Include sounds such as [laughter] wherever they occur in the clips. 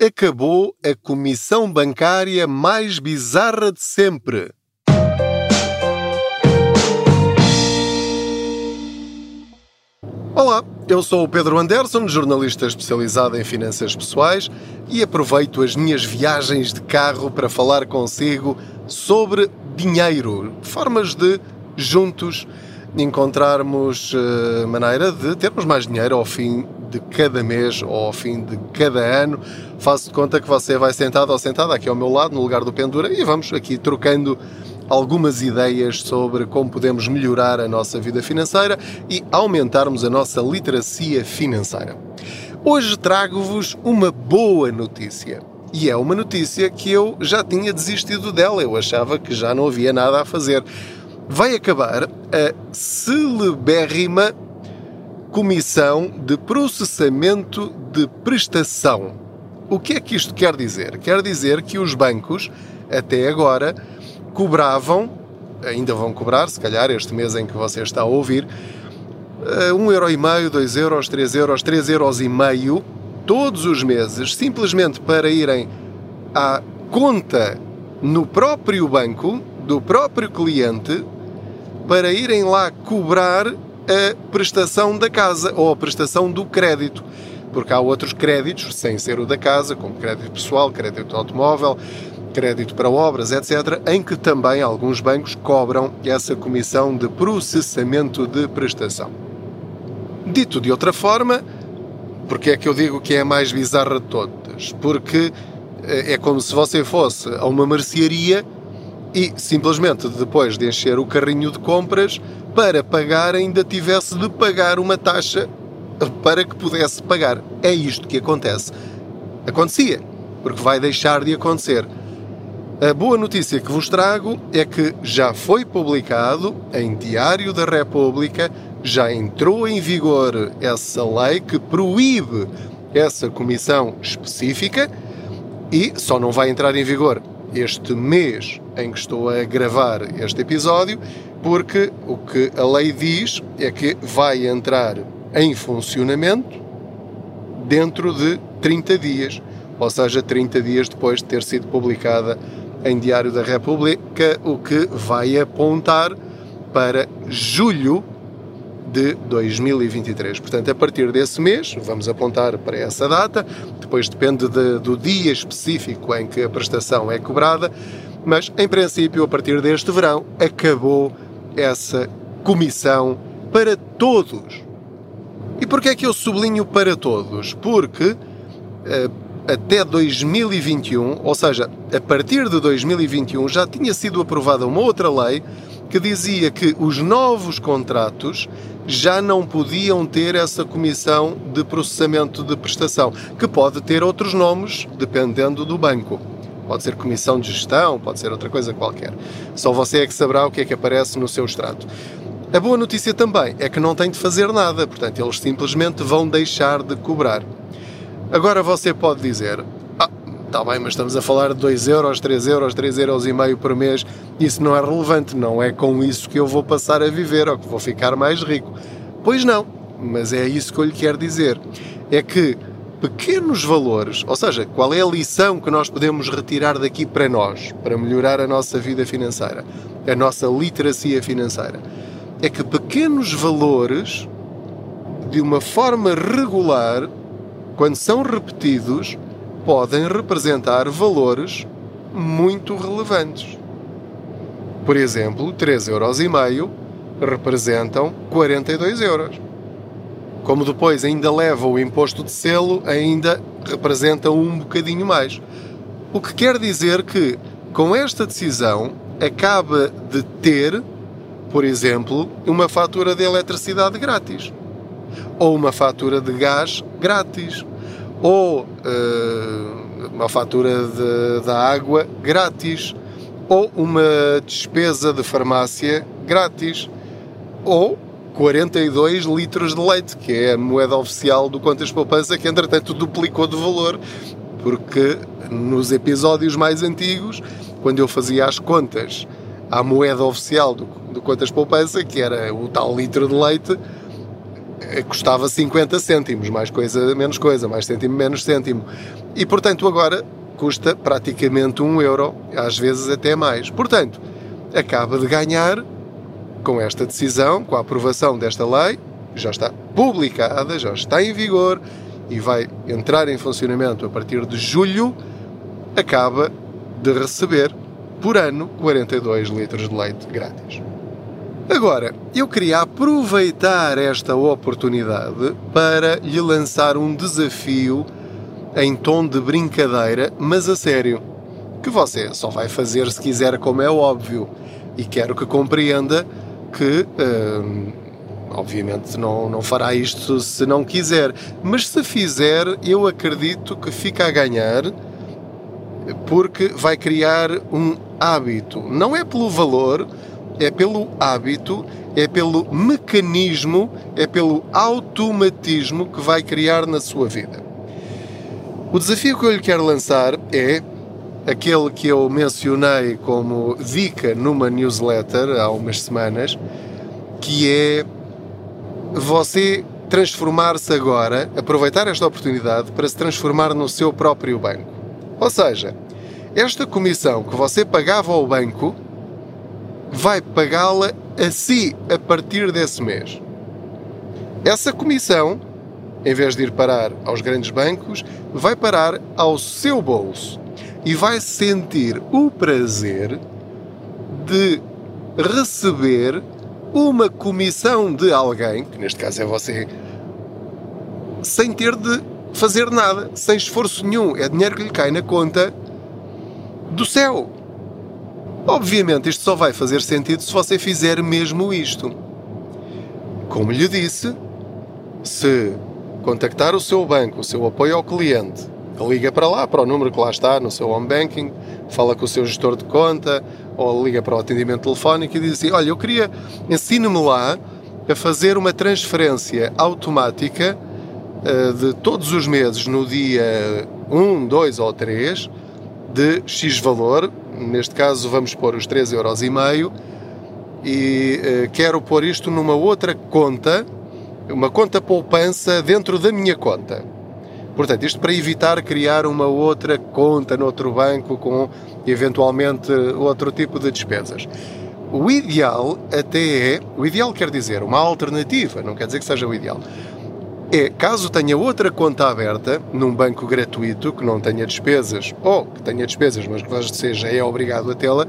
acabou a comissão bancária mais bizarra de sempre. Olá, eu sou o Pedro Anderson, jornalista especializado em finanças pessoais e aproveito as minhas viagens de carro para falar consigo sobre dinheiro, formas de juntos encontrarmos uh, maneira de termos mais dinheiro ao fim de cada mês ou ao fim de cada ano. Faço de conta que você vai sentado ou sentada aqui ao meu lado, no lugar do Pendura, e vamos aqui trocando algumas ideias sobre como podemos melhorar a nossa vida financeira e aumentarmos a nossa literacia financeira. Hoje trago-vos uma boa notícia. E é uma notícia que eu já tinha desistido dela, eu achava que já não havia nada a fazer vai acabar a celebérrima Comissão de Processamento de Prestação. O que é que isto quer dizer? Quer dizer que os bancos, até agora, cobravam, ainda vão cobrar, se calhar este mês em que você está a ouvir, eh, um euro e meio, dois euros, três euros, três euros e meio, todos os meses, simplesmente para irem à conta no próprio banco do próprio cliente para irem lá cobrar a prestação da casa ou a prestação do crédito. Porque há outros créditos, sem ser o da casa, como crédito pessoal, crédito automóvel, crédito para obras, etc., em que também alguns bancos cobram essa comissão de processamento de prestação. Dito de outra forma, porque é que eu digo que é a mais bizarra de todas? Porque eh, é como se você fosse a uma mercearia e simplesmente depois de encher o carrinho de compras, para pagar ainda tivesse de pagar uma taxa para que pudesse pagar. É isto que acontece. Acontecia, porque vai deixar de acontecer. A boa notícia que vos trago é que já foi publicado em Diário da República, já entrou em vigor essa lei que proíbe essa comissão específica e só não vai entrar em vigor este mês em que estou a gravar este episódio, porque o que a lei diz é que vai entrar em funcionamento dentro de 30 dias, ou seja, 30 dias depois de ter sido publicada em Diário da República, o que vai apontar para julho de 2023. Portanto, a partir desse mês, vamos apontar para essa data, depois depende de, do dia específico em que a prestação é cobrada, mas em princípio, a partir deste verão, acabou essa comissão para todos. E porquê é que eu sublinho para todos? Porque eh, até 2021, ou seja, a partir de 2021, já tinha sido aprovada uma outra lei que dizia que os novos contratos já não podiam ter essa comissão de processamento de prestação, que pode ter outros nomes dependendo do banco. Pode ser comissão de gestão, pode ser outra coisa qualquer. Só você é que saberá o que é que aparece no seu extrato. A boa notícia também é que não tem de fazer nada, portanto, eles simplesmente vão deixar de cobrar. Agora você pode dizer: Ah, está bem, mas estamos a falar de 2 euros, 3 euros, 3 euros e meio por mês isso não é relevante, não é com isso que eu vou passar a viver ou que vou ficar mais rico. Pois não, mas é isso que eu lhe quero dizer. É que pequenos valores, ou seja, qual é a lição que nós podemos retirar daqui para nós, para melhorar a nossa vida financeira, a nossa literacia financeira, é que pequenos valores, de uma forma regular, quando são repetidos, podem representar valores muito relevantes. Por exemplo, 3,5 euros representam 42 euros. Como depois ainda leva o imposto de selo, ainda representa um bocadinho mais. O que quer dizer que, com esta decisão, acaba de ter, por exemplo, uma fatura de eletricidade grátis, ou uma fatura de gás grátis, ou uh, uma fatura de, da água grátis ou uma despesa de farmácia grátis, ou 42 litros de leite, que é a moeda oficial do Contas Poupança, que entretanto duplicou de valor, porque nos episódios mais antigos, quando eu fazia as contas à moeda oficial do, do Contas Poupança, que era o tal litro de leite, eh, custava 50 cêntimos, mais coisa, menos coisa, mais cêntimo, menos cêntimo. E portanto agora custa praticamente um euro, às vezes até mais. Portanto, acaba de ganhar com esta decisão, com a aprovação desta lei, já está publicada, já está em vigor e vai entrar em funcionamento a partir de julho, acaba de receber por ano 42 litros de leite grátis. Agora, eu queria aproveitar esta oportunidade para lhe lançar um desafio em tom de brincadeira, mas a sério, que você só vai fazer se quiser, como é óbvio, e quero que compreenda que, hum, obviamente, não, não fará isto se não quiser, mas se fizer, eu acredito que fica a ganhar porque vai criar um hábito. Não é pelo valor, é pelo hábito, é pelo mecanismo, é pelo automatismo que vai criar na sua vida. O desafio que eu lhe quero lançar é aquele que eu mencionei como dica numa newsletter há umas semanas, que é você transformar-se agora, aproveitar esta oportunidade para se transformar no seu próprio banco. Ou seja, esta comissão que você pagava ao banco vai pagá-la a si a partir desse mês. Essa comissão em vez de ir parar aos grandes bancos, vai parar ao seu bolso e vai sentir o prazer de receber uma comissão de alguém, que neste caso é você, sem ter de fazer nada, sem esforço nenhum. É dinheiro que lhe cai na conta do céu. Obviamente, isto só vai fazer sentido se você fizer mesmo isto. Como lhe disse, se contactar o seu banco, o seu apoio ao cliente, liga para lá, para o número que lá está no seu home banking, fala com o seu gestor de conta ou liga para o atendimento telefónico e diz assim: Olha, eu queria, ensine-me lá a fazer uma transferência automática uh, de todos os meses no dia 1, 2 ou 3 de X valor, neste caso vamos pôr os 3,5 euros e uh, quero pôr isto numa outra conta uma conta poupança dentro da minha conta. Portanto, isto para evitar criar uma outra conta noutro banco com eventualmente outro tipo de despesas. O ideal até é, o ideal quer dizer uma alternativa, não quer dizer que seja o ideal. É, caso tenha outra conta aberta num banco gratuito que não tenha despesas, ou que tenha despesas, mas que você já é obrigado a tê-la,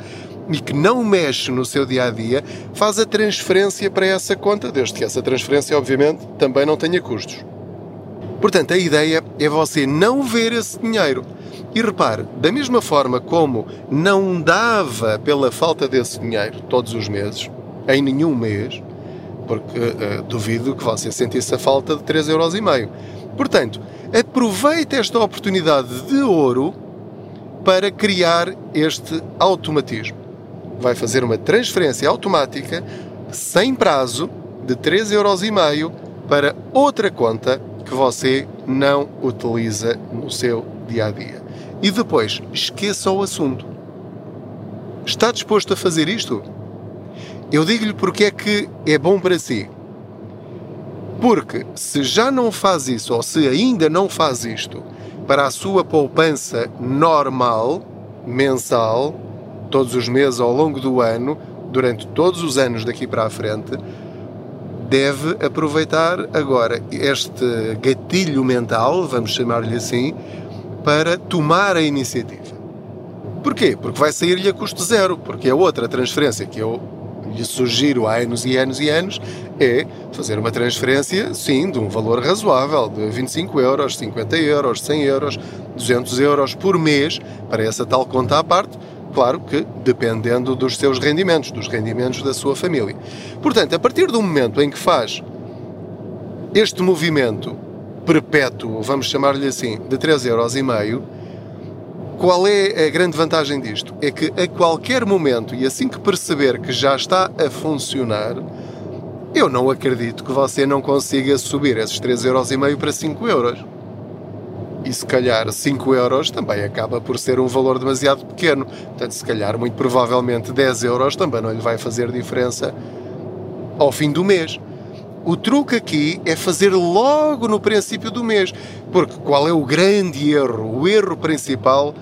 e que não mexe no seu dia a dia, faz a transferência para essa conta, desde que essa transferência, obviamente, também não tenha custos. Portanto, a ideia é você não ver esse dinheiro. E repare, da mesma forma como não dava pela falta desse dinheiro todos os meses, em nenhum mês, porque uh, duvido que você sentisse a falta de 3,5 euros. Portanto, aproveite esta oportunidade de ouro para criar este automatismo vai fazer uma transferência automática sem prazo de 3,5€ para outra conta que você não utiliza no seu dia a dia. E depois, esqueça o assunto. Está disposto a fazer isto? Eu digo-lhe porque é que é bom para si. Porque se já não faz isso, ou se ainda não faz isto, para a sua poupança normal, mensal, todos os meses ao longo do ano, durante todos os anos daqui para a frente, deve aproveitar agora este gatilho mental, vamos chamar-lhe assim, para tomar a iniciativa. Porquê? Porque vai sair-lhe a custo zero, porque a outra transferência que eu lhe sugiro há anos e anos e anos é fazer uma transferência, sim, de um valor razoável, de 25 euros, 50 euros, 100 euros, 200 euros por mês, para essa tal conta à parte, Claro que dependendo dos seus rendimentos, dos rendimentos da sua família. Portanto, a partir do momento em que faz este movimento perpétuo, vamos chamar-lhe assim, de 3,5€, qual é a grande vantagem disto? É que a qualquer momento, e assim que perceber que já está a funcionar, eu não acredito que você não consiga subir esses 3,5€ para 5 euros e se calhar 5 euros também acaba por ser um valor demasiado pequeno. Portanto, se calhar, muito provavelmente 10 euros também não lhe vai fazer diferença ao fim do mês. O truque aqui é fazer logo no princípio do mês. Porque qual é o grande erro, o erro principal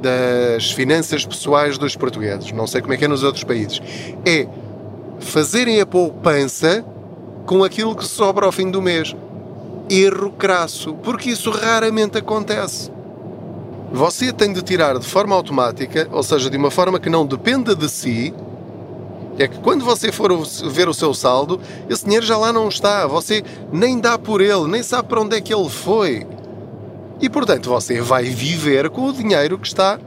das finanças pessoais dos portugueses? Não sei como é que é nos outros países. É fazerem a poupança com aquilo que sobra ao fim do mês. Erro crasso, porque isso raramente acontece. Você tem de tirar de forma automática, ou seja, de uma forma que não dependa de si, é que quando você for ver o seu saldo, esse dinheiro já lá não está. Você nem dá por ele, nem sabe para onde é que ele foi. E portanto você vai viver com o dinheiro que está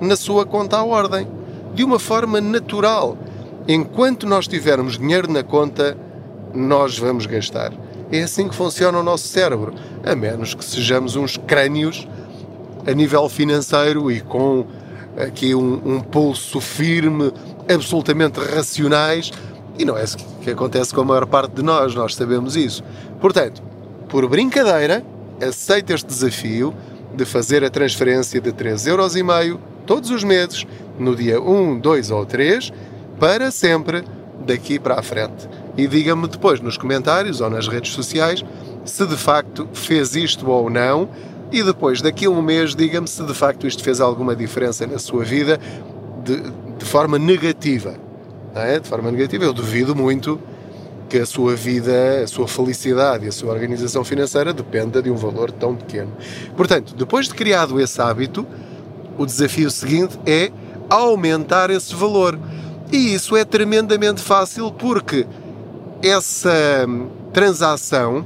na sua conta à ordem. De uma forma natural. Enquanto nós tivermos dinheiro na conta, nós vamos gastar. É assim que funciona o nosso cérebro. A menos que sejamos uns crânios a nível financeiro e com aqui um, um pulso firme absolutamente racionais e não é isso que acontece com a maior parte de nós, nós sabemos isso. Portanto, por brincadeira, aceita este desafio de fazer a transferência de 3,5€ todos os meses, no dia 1, 2 ou 3, para sempre daqui para a frente. E diga-me depois nos comentários ou nas redes sociais se de facto fez isto ou não. E depois, daqui a um mês, diga-me se de facto isto fez alguma diferença na sua vida de, de forma negativa. É? De forma negativa, eu duvido muito que a sua vida, a sua felicidade e a sua organização financeira dependa de um valor tão pequeno. Portanto, depois de criado esse hábito, o desafio seguinte é aumentar esse valor. E isso é tremendamente fácil porque essa transação,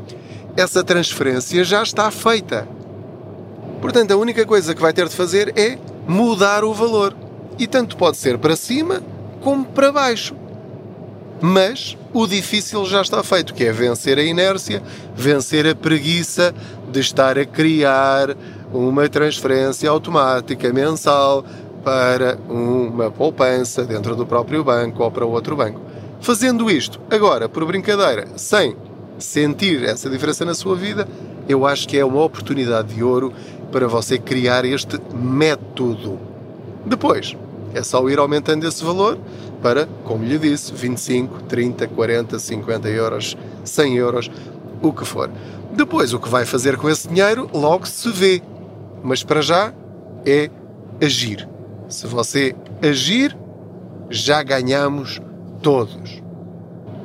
essa transferência já está feita. Portanto, a única coisa que vai ter de fazer é mudar o valor e tanto pode ser para cima como para baixo. Mas o difícil já está feito, que é vencer a inércia, vencer a preguiça de estar a criar uma transferência automática mensal para uma poupança dentro do próprio banco ou para outro banco. Fazendo isto, agora, por brincadeira, sem sentir essa diferença na sua vida, eu acho que é uma oportunidade de ouro para você criar este método. Depois, é só ir aumentando esse valor para, como lhe disse, 25, 30, 40, 50 euros, 100 euros, o que for. Depois, o que vai fazer com esse dinheiro, logo se vê. Mas para já é agir. Se você agir, já ganhamos todos.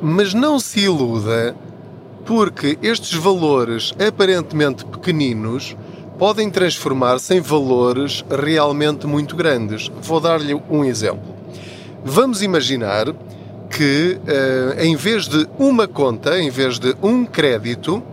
Mas não se iluda, porque estes valores aparentemente pequeninos podem transformar-se em valores realmente muito grandes. Vou dar-lhe um exemplo. Vamos imaginar que, uh, em vez de uma conta, em vez de um crédito, uh,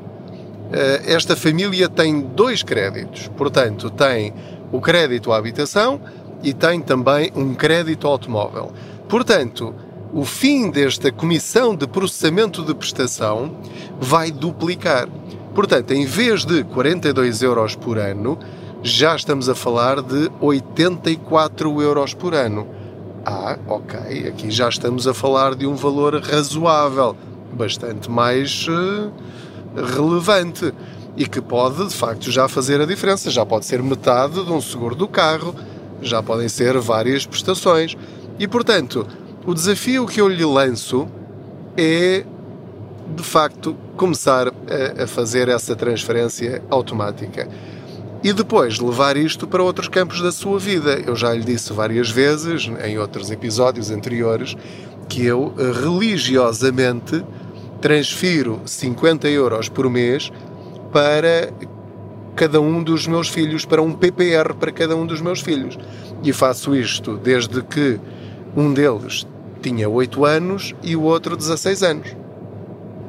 esta família tem dois créditos. Portanto, tem o crédito à habitação e tem também um crédito automóvel. Portanto, o fim desta comissão de processamento de prestação vai duplicar. Portanto, em vez de 42 euros por ano, já estamos a falar de 84 euros por ano. Ah, ok, aqui já estamos a falar de um valor razoável, bastante mais uh, relevante e que pode de facto já fazer a diferença. Já pode ser metade de um seguro do carro, já podem ser várias prestações. E portanto, o desafio que eu lhe lanço é de facto começar a, a fazer essa transferência automática e depois levar isto para outros campos da sua vida. Eu já lhe disse várias vezes, em outros episódios anteriores, que eu eh, religiosamente transfiro 50 euros por mês para cada um dos meus filhos, para um PPR para cada um dos meus filhos. E faço isto desde que um deles tinha 8 anos e o outro 16 anos.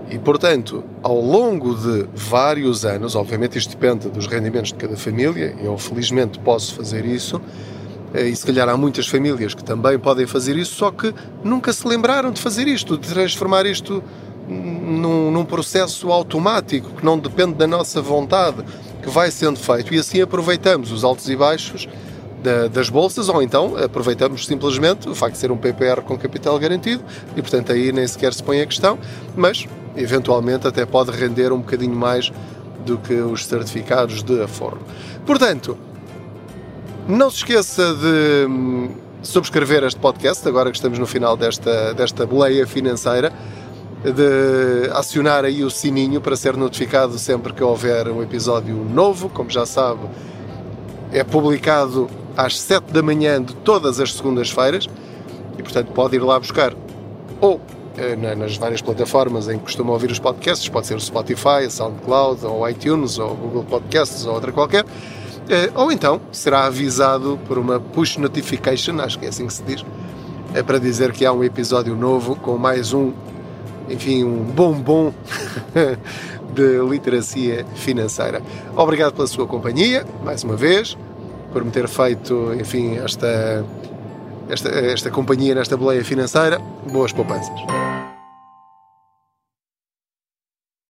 E, portanto, ao longo de vários anos, obviamente isto depende dos rendimentos de cada família, eu felizmente posso fazer isso, eh, e se calhar há muitas famílias que também podem fazer isso, só que nunca se lembraram de fazer isto, de transformar isto num, num processo automático, que não depende da nossa vontade, que vai sendo feito. E assim aproveitamos os altos e baixos da, das bolsas, ou então aproveitamos simplesmente o facto de ser um PPR com capital garantido, e portanto aí nem sequer se põe a questão, mas eventualmente até pode render um bocadinho mais do que os certificados de aforro. Portanto, não se esqueça de hum, subscrever este podcast, agora que estamos no final desta, desta boleia financeira. de acionar aí o sininho para ser notificado sempre que houver um episódio novo. Como já sabe, é publicado às 7 da manhã de todas as segundas-feiras e, portanto, pode ir lá buscar. Ou eh, nas várias plataformas em que costuma ouvir os podcasts, pode ser o Spotify, a SoundCloud, ou iTunes, ou Google Podcasts, ou outra qualquer. Eh, ou então será avisado por uma push notification, acho que é assim que se diz, é para dizer que há um episódio novo com mais um, enfim, um bombom [laughs] de literacia financeira. Obrigado pela sua companhia, mais uma vez, por me ter feito, enfim, esta, esta, esta companhia nesta boleia financeira. Boas poupanças.